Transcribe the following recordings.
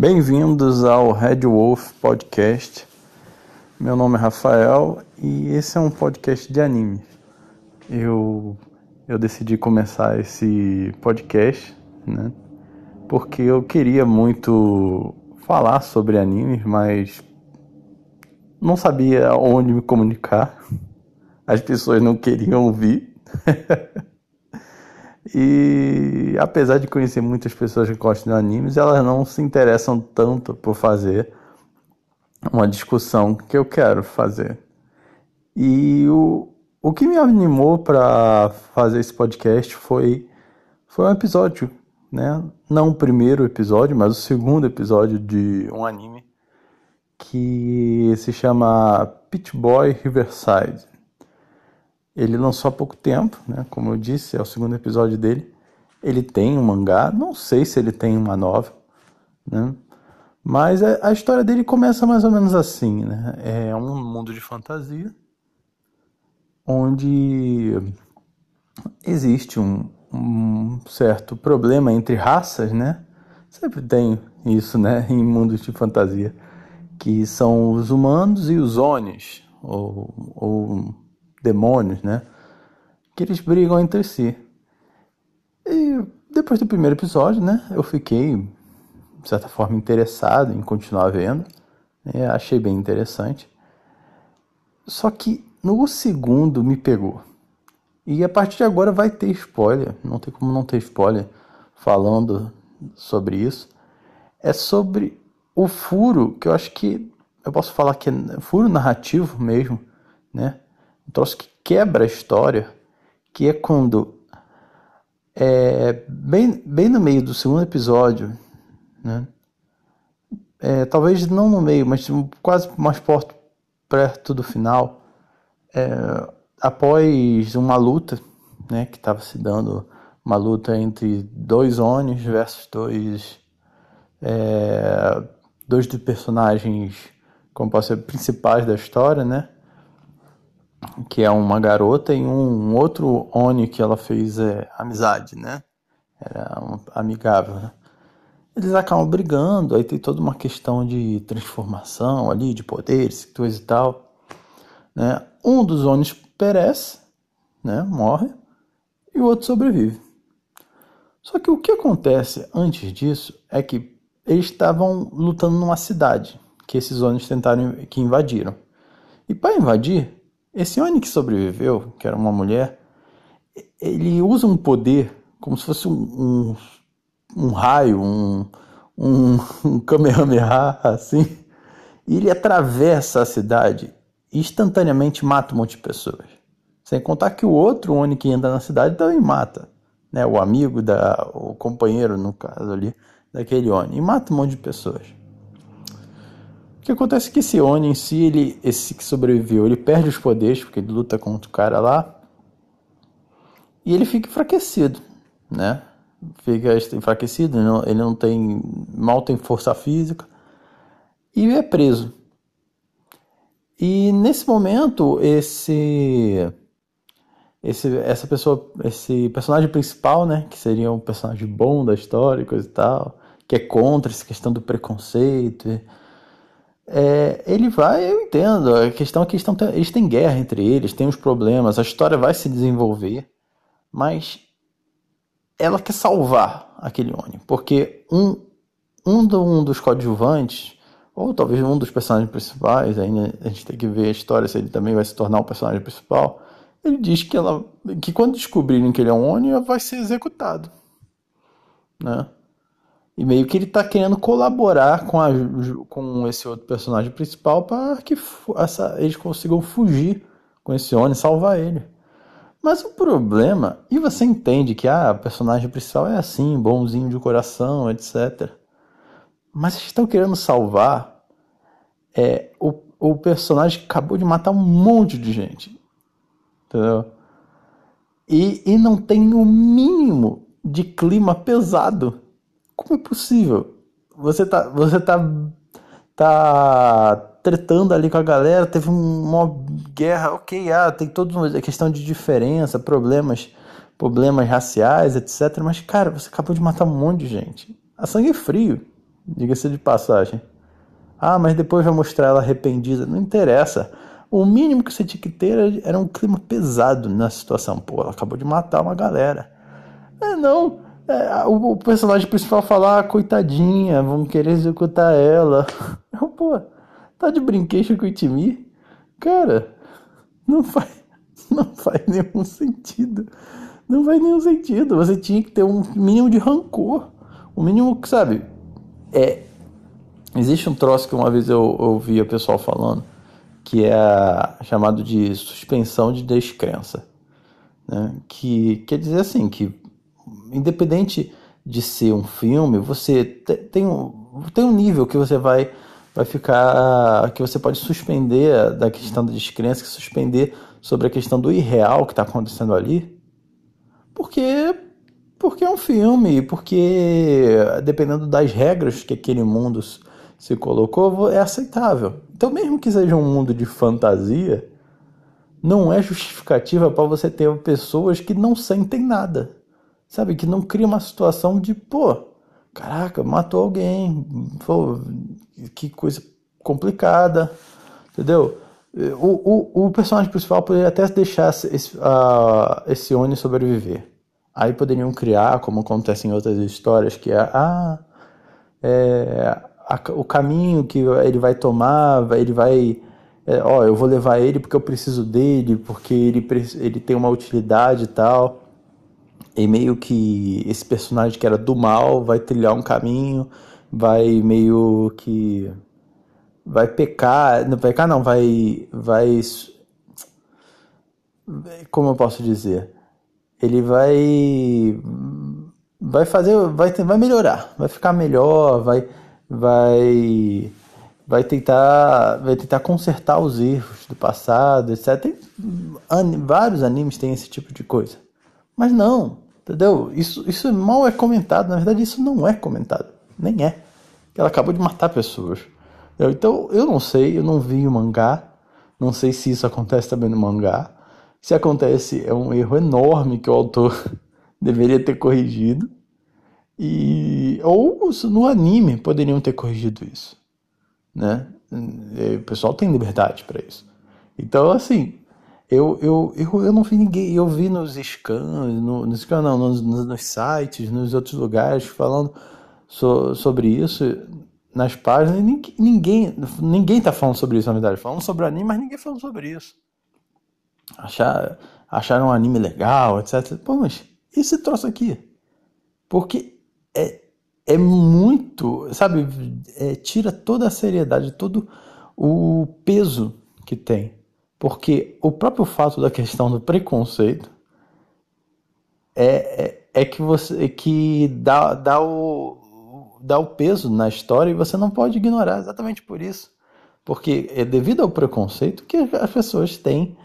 Bem-vindos ao Red Wolf Podcast. Meu nome é Rafael e esse é um podcast de anime. Eu, eu decidi começar esse podcast, né? Porque eu queria muito falar sobre animes, mas não sabia onde me comunicar. As pessoas não queriam ouvir. E apesar de conhecer muitas pessoas que gostam de animes, elas não se interessam tanto por fazer uma discussão que eu quero fazer. E o, o que me animou para fazer esse podcast foi, foi um episódio, né? Não o primeiro episódio, mas o segundo episódio de um anime que se chama Pit Boy Riverside. Ele lançou há pouco tempo, né? Como eu disse, é o segundo episódio dele. Ele tem um mangá, não sei se ele tem uma nova, né? Mas a história dele começa mais ou menos assim, né? É um mundo de fantasia onde existe um, um certo problema entre raças, né? Sempre tem isso, né? Em mundos de fantasia, que são os humanos e os onis, ou, ou demônios, né? Que eles brigam entre si. E depois do primeiro episódio, né? Eu fiquei, de certa forma, interessado em continuar vendo. Né, achei bem interessante. Só que no segundo me pegou. E a partir de agora vai ter spoiler. Não tem como não ter spoiler falando sobre isso. É sobre o furo, que eu acho que eu posso falar que é furo narrativo mesmo, né? Um troço que quebra a história, que é quando é, bem, bem no meio do segundo episódio, né? É, talvez não no meio, mas quase mais perto, perto do final, é, após uma luta, né, que estava se dando uma luta entre dois Onis versus dois é, dois dos personagens, como posso ser, principais da história, né? Que é uma garota, e um, outro Oni que ela fez é, amizade, né? Era um, amigável, né? Eles acabam brigando, aí tem toda uma questão de transformação ali, de poderes, coisa e tal. Né? Um dos Onis perece, né? morre, e o outro sobrevive. Só que o que acontece antes disso é que eles estavam lutando numa cidade que esses Onis tentaram que invadiram. E para invadir, esse Oni que sobreviveu, que era uma mulher, ele usa um poder como se fosse um, um, um raio, um, um, um Kamehameha, assim, e ele atravessa a cidade e instantaneamente mata um monte de pessoas. Sem contar que o outro Oni que anda na cidade também mata, né? O amigo, da, o companheiro, no caso ali, daquele Oni, e mata um monte de pessoas que acontece é que esse Oni em si, ele, esse que sobreviveu, ele perde os poderes, porque ele luta contra o cara lá, e ele fica enfraquecido, né? Fica enfraquecido, ele não, tem, mal tem força física, e é preso. E nesse momento, esse, esse, essa pessoa, esse personagem principal, né, que seria um personagem bom da história e coisa e tal, que é contra essa questão do preconceito, é, ele vai, eu entendo. A questão é que eles, têm guerra entre eles, têm os problemas, a história vai se desenvolver, mas ela quer salvar aquele Oni, porque um, um, do, um dos coadjuvantes, ou talvez um dos personagens principais, aí né, a gente tem que ver a história se ele também vai se tornar o personagem principal. Ele diz que, ela, que quando descobrirem que ele é um Oni, vai ser executado. Né? E meio que ele tá querendo colaborar com, a, com esse outro personagem principal para que essa, eles consigam fugir com esse Oni, salvar ele. Mas o problema, e você entende que ah, o personagem principal é assim, bonzinho de coração, etc. Mas eles estão querendo salvar é, o, o personagem que acabou de matar um monte de gente. Entendeu? E, e não tem o mínimo de clima pesado como é possível? Você tá, você tá, tá tretando ali com a galera, teve uma guerra, ok, ah, tem toda uma questão de diferença, problemas, problemas raciais, etc. Mas, cara, você acabou de matar um monte de gente. A sangue é frio, diga-se de passagem. Ah, mas depois vai mostrar ela arrependida. Não interessa. O mínimo que você tinha que ter era um clima pesado na situação. Pô, ela acabou de matar uma galera. É, não. É, o, o, personagem principal fala, ah, coitadinha, vão querer executar ela. Eu, pô, tá de brinquedo com o Itimi? Cara, não faz, não faz nenhum sentido. Não faz nenhum sentido. Você tinha que ter um mínimo de rancor. O mínimo que, sabe, é. Existe um troço que uma vez eu ouvi o pessoal falando, que é chamado de suspensão de descrença. Né? Que quer dizer assim, que independente de ser um filme, você tem um, tem um nível que você vai, vai ficar. que você pode suspender da questão da descrença, que suspender sobre a questão do irreal que está acontecendo ali. Porque porque é um filme, porque dependendo das regras que aquele mundo se colocou, é aceitável. Então, mesmo que seja um mundo de fantasia, não é justificativa para você ter pessoas que não sentem nada. Sabe? Que não cria uma situação de, pô, caraca, matou alguém, pô, que coisa complicada, entendeu? O, o, o personagem principal poderia até deixar esse, uh, esse Oni sobreviver. Aí poderiam criar, como acontece em outras histórias, que é, ah, é, a, o caminho que ele vai tomar, ele vai. É, ó, eu vou levar ele porque eu preciso dele, porque ele, ele tem uma utilidade e tal. E meio que esse personagem que era do mal vai trilhar um caminho, vai meio que vai pecar, não pecar não, vai vai como eu posso dizer? Ele vai vai fazer, vai vai melhorar, vai ficar melhor, vai vai vai tentar vai tentar consertar os erros do passado, etc. Tem, vários animes têm esse tipo de coisa. Mas não, Entendeu? Isso, isso mal é comentado. Na verdade, isso não é comentado. Nem é. Ela acabou de matar pessoas. Entendeu? Então, eu não sei, eu não vi o mangá. Não sei se isso acontece também no mangá. Se acontece, é um erro enorme que o autor deveria ter corrigido. E ou no anime poderiam ter corrigido isso, né? O pessoal tem liberdade para isso. Então, assim, eu, eu, eu, eu não vi ninguém, eu vi nos scans, no, nos não, nos, nos, sites, nos outros lugares falando so, sobre isso, nas páginas, ninguém, ninguém, ninguém tá falando sobre isso, na verdade, falando sobre anime, mas ninguém falando sobre isso. Achar, acharam um anime legal, etc. Pô, mas esse troço aqui? Porque é, é muito, sabe, é, tira toda a seriedade, todo o peso que tem porque o próprio fato da questão do preconceito é, é, é que você que dá, dá, o, dá o peso na história e você não pode ignorar exatamente por isso. Porque é devido ao preconceito que as pessoas têm.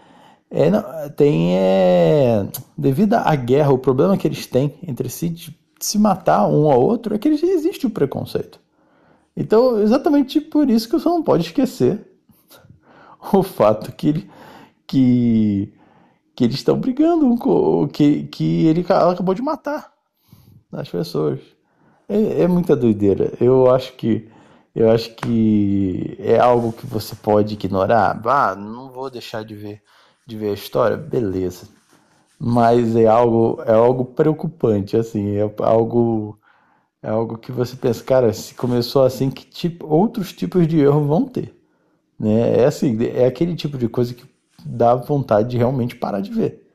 É, tem, é, devido à guerra, o problema que eles têm entre si de se matar um ao outro é que existe o preconceito. Então, exatamente por isso que você não pode esquecer o fato que, ele, que, que eles estão brigando, que, que ele acabou de matar as pessoas. É, é muita doideira. Eu acho que eu acho que é algo que você pode ignorar. Ah, não vou deixar de ver de ver a história, beleza. Mas é algo é algo preocupante, assim, é algo é algo que você pensa, cara, se começou assim, que tipo outros tipos de erro vão ter. Né? É assim, é aquele tipo de coisa que dá vontade de realmente parar de ver.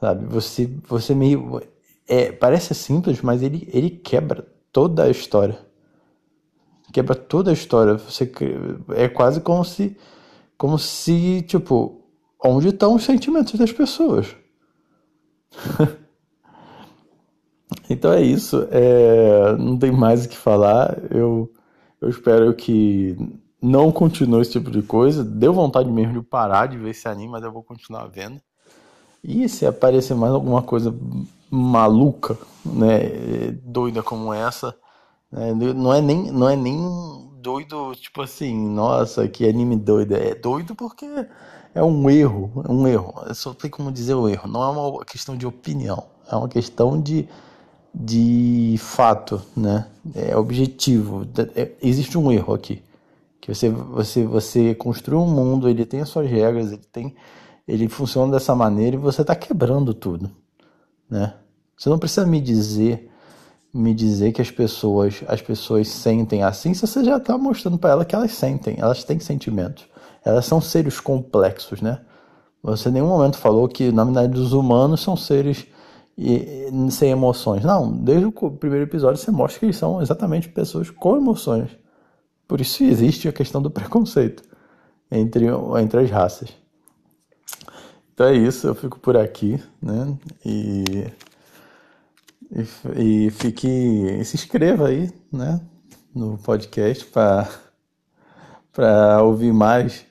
Sabe? Você, você meio. É, parece simples, mas ele, ele quebra toda a história. Quebra toda a história. Você, é quase como se. Como se, tipo, onde estão os sentimentos das pessoas? então é isso. É, não tem mais o que falar. Eu, eu espero que não continuo esse tipo de coisa. Deu vontade mesmo de parar de ver esse anime, mas eu vou continuar vendo. E se aparecer mais alguma coisa maluca, né, doida como essa, né, não é nem não é nem doido tipo assim, nossa, que anime doido, é doido porque é um erro, é um erro. Eu só tem como dizer o erro, não é uma questão de opinião, é uma questão de de fato, né? É objetivo. É, existe um erro aqui. Que você, você, você construi um mundo, ele tem as suas regras, ele tem, ele funciona dessa maneira e você está quebrando tudo, né? Você não precisa me dizer, me dizer que as pessoas, as pessoas sentem assim, se você já está mostrando para elas que elas sentem, elas têm sentimentos, elas são seres complexos, né? Você em nenhum momento falou que na verdade os humanos são seres e, sem emoções. Não, desde o primeiro episódio você mostra que eles são exatamente pessoas com emoções. Por isso existe a questão do preconceito entre, entre as raças. Então é isso, eu fico por aqui, né? E, e, e fique. se inscreva aí, né? No podcast para ouvir mais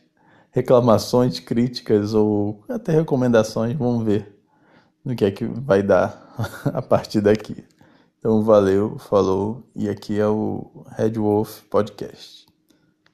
reclamações, críticas ou até recomendações. Vamos ver no que é que vai dar a partir daqui. Então valeu, falou e aqui é o Red Wolf Podcast.